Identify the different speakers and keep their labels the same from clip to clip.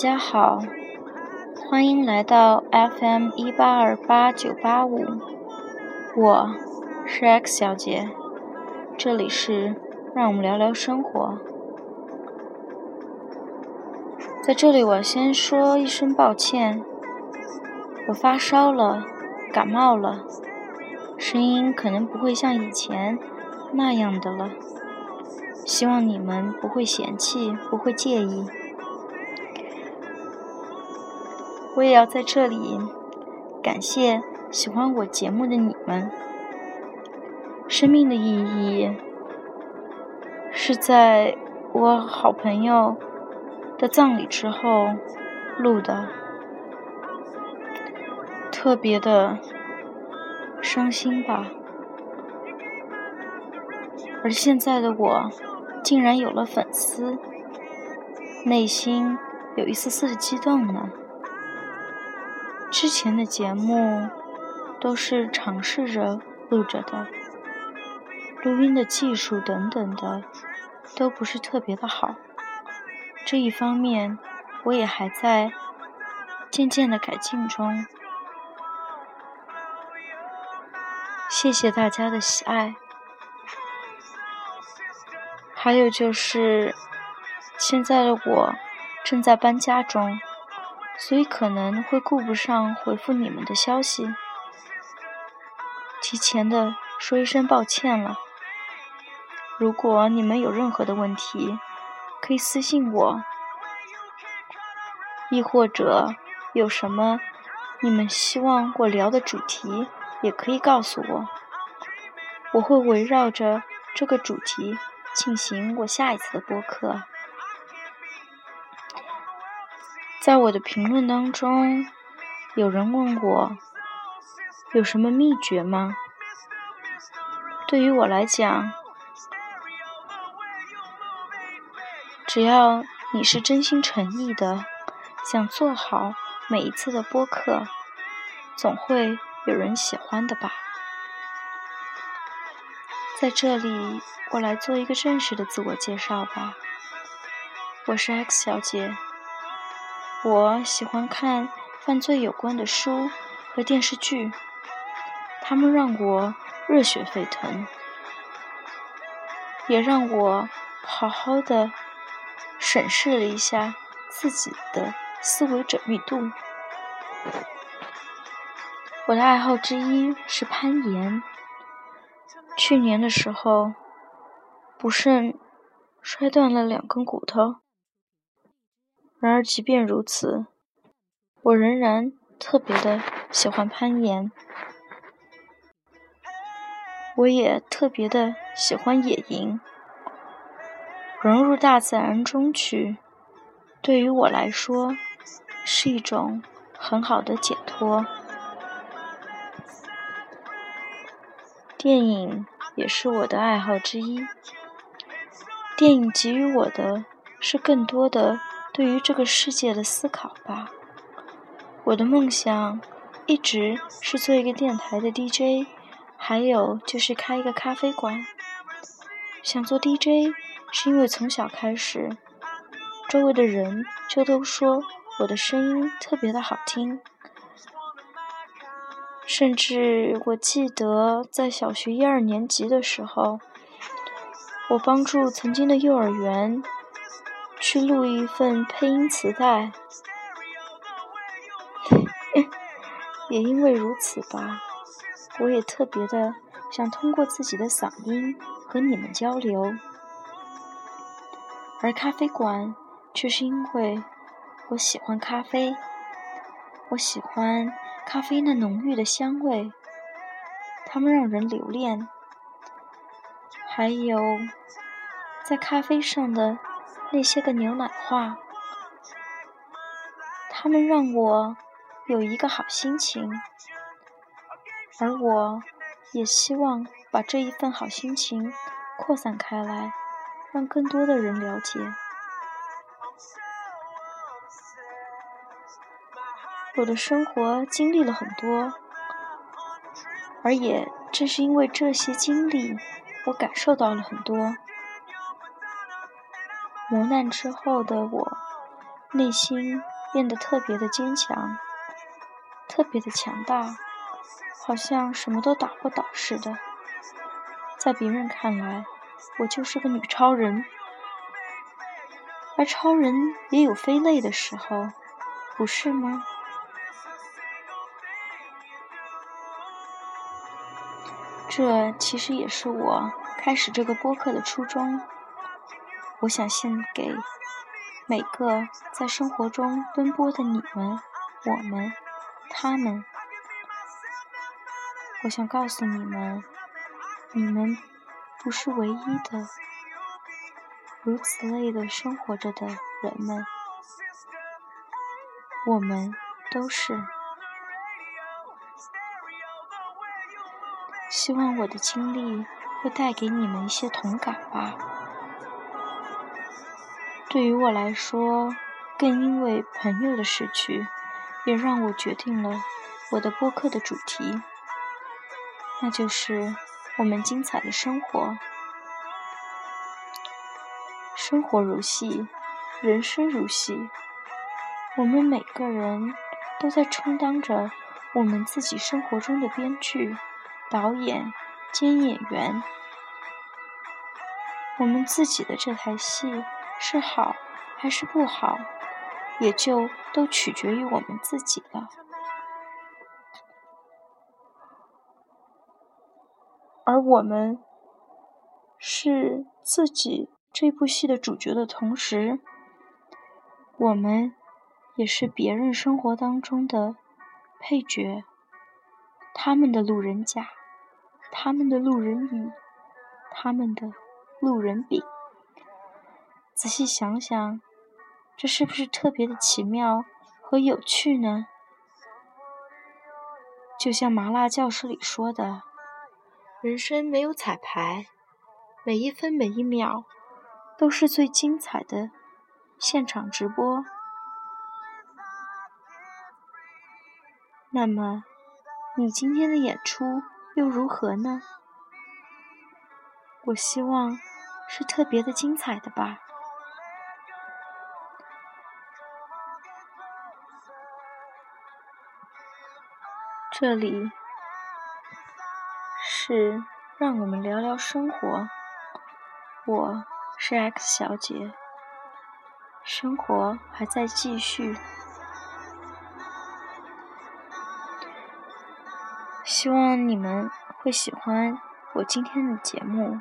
Speaker 1: 大家好，欢迎来到 FM 一八二八九八五，我是 X 小姐，这里是让我们聊聊生活。在这里，我先说一声抱歉，我发烧了，感冒了，声音可能不会像以前那样的了，希望你们不会嫌弃，不会介意。我也要在这里感谢喜欢我节目的你们。生命的意义是在我好朋友的葬礼之后录的，特别的伤心吧。而现在的我竟然有了粉丝，内心有一丝丝的激动呢。之前的节目都是尝试着录着的，录音的技术等等的都不是特别的好。这一方面我也还在渐渐的改进中。谢谢大家的喜爱。还有就是现在的我正在搬家中。所以可能会顾不上回复你们的消息，提前的说一声抱歉了。如果你们有任何的问题，可以私信我，亦或者有什么你们希望我聊的主题，也可以告诉我，我会围绕着这个主题进行我下一次的播客。在我的评论当中，有人问我有什么秘诀吗？对于我来讲，只要你是真心诚意的想做好每一次的播客，总会有人喜欢的吧。在这里，我来做一个正式的自我介绍吧。我是 X 小姐。我喜欢看犯罪有关的书和电视剧，他们让我热血沸腾，也让我好好的审视了一下自己的思维缜密度。我的爱好之一是攀岩，去年的时候不慎摔断了两根骨头。然而，即便如此，我仍然特别的喜欢攀岩。我也特别的喜欢野营，融入大自然中去，对于我来说是一种很好的解脱。电影也是我的爱好之一。电影给予我的是更多的。对于这个世界的思考吧。我的梦想一直是做一个电台的 DJ，还有就是开一个咖啡馆。想做 DJ 是因为从小开始，周围的人就都说我的声音特别的好听。甚至我记得在小学一二年级的时候，我帮助曾经的幼儿园。去录一份配音磁带，也因为如此吧，我也特别的想通过自己的嗓音和你们交流。而咖啡馆却是因为我喜欢咖啡，我喜欢咖啡那浓郁的香味，它们让人留恋。还有在咖啡上的。那些个牛奶话，他们让我有一个好心情，而我也希望把这一份好心情扩散开来，让更多的人了解。我的生活经历了很多，而也正是因为这些经历，我感受到了很多。磨难之后的我，内心变得特别的坚强，特别的强大，好像什么都打不倒似的。在别人看来，我就是个女超人。而超人也有飞累的时候，不是吗？这其实也是我开始这个播客的初衷。我想献给每个在生活中奔波的你们、我们、他们。我想告诉你们，你们不是唯一的。如此类的生活着的人们，我们都是。希望我的经历会带给你们一些同感吧。对于我来说，更因为朋友的逝去，也让我决定了我的播客的主题，那就是我们精彩的生活。生活如戏，人生如戏。我们每个人都在充当着我们自己生活中的编剧、导演兼演员。我们自己的这台戏是好还是不好，也就都取决于我们自己了。而我们是自己。这部戏的主角的同时，我们也是别人生活当中的配角，他们的路人甲，他们的路人乙，他们的路人丙。仔细想想，这是不是特别的奇妙和有趣呢？就像麻辣教室里说的：“人生没有彩排，每一分每一秒。”都是最精彩的现场直播。那么，你今天的演出又如何呢？我希望是特别的精彩的吧。这里是让我们聊聊生活。我。是 X 小姐，生活还在继续。希望你们会喜欢我今天的节目。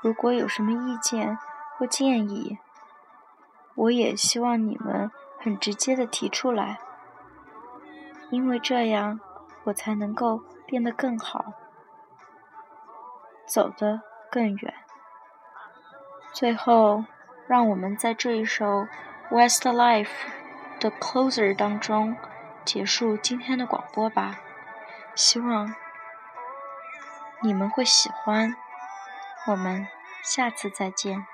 Speaker 1: 如果有什么意见或建议，我也希望你们很直接的提出来，因为这样我才能够变得更好。走得更远。最后，让我们在这一首《Westlife》的 Closer 当中结束今天的广播吧。希望你们会喜欢。我们下次再见。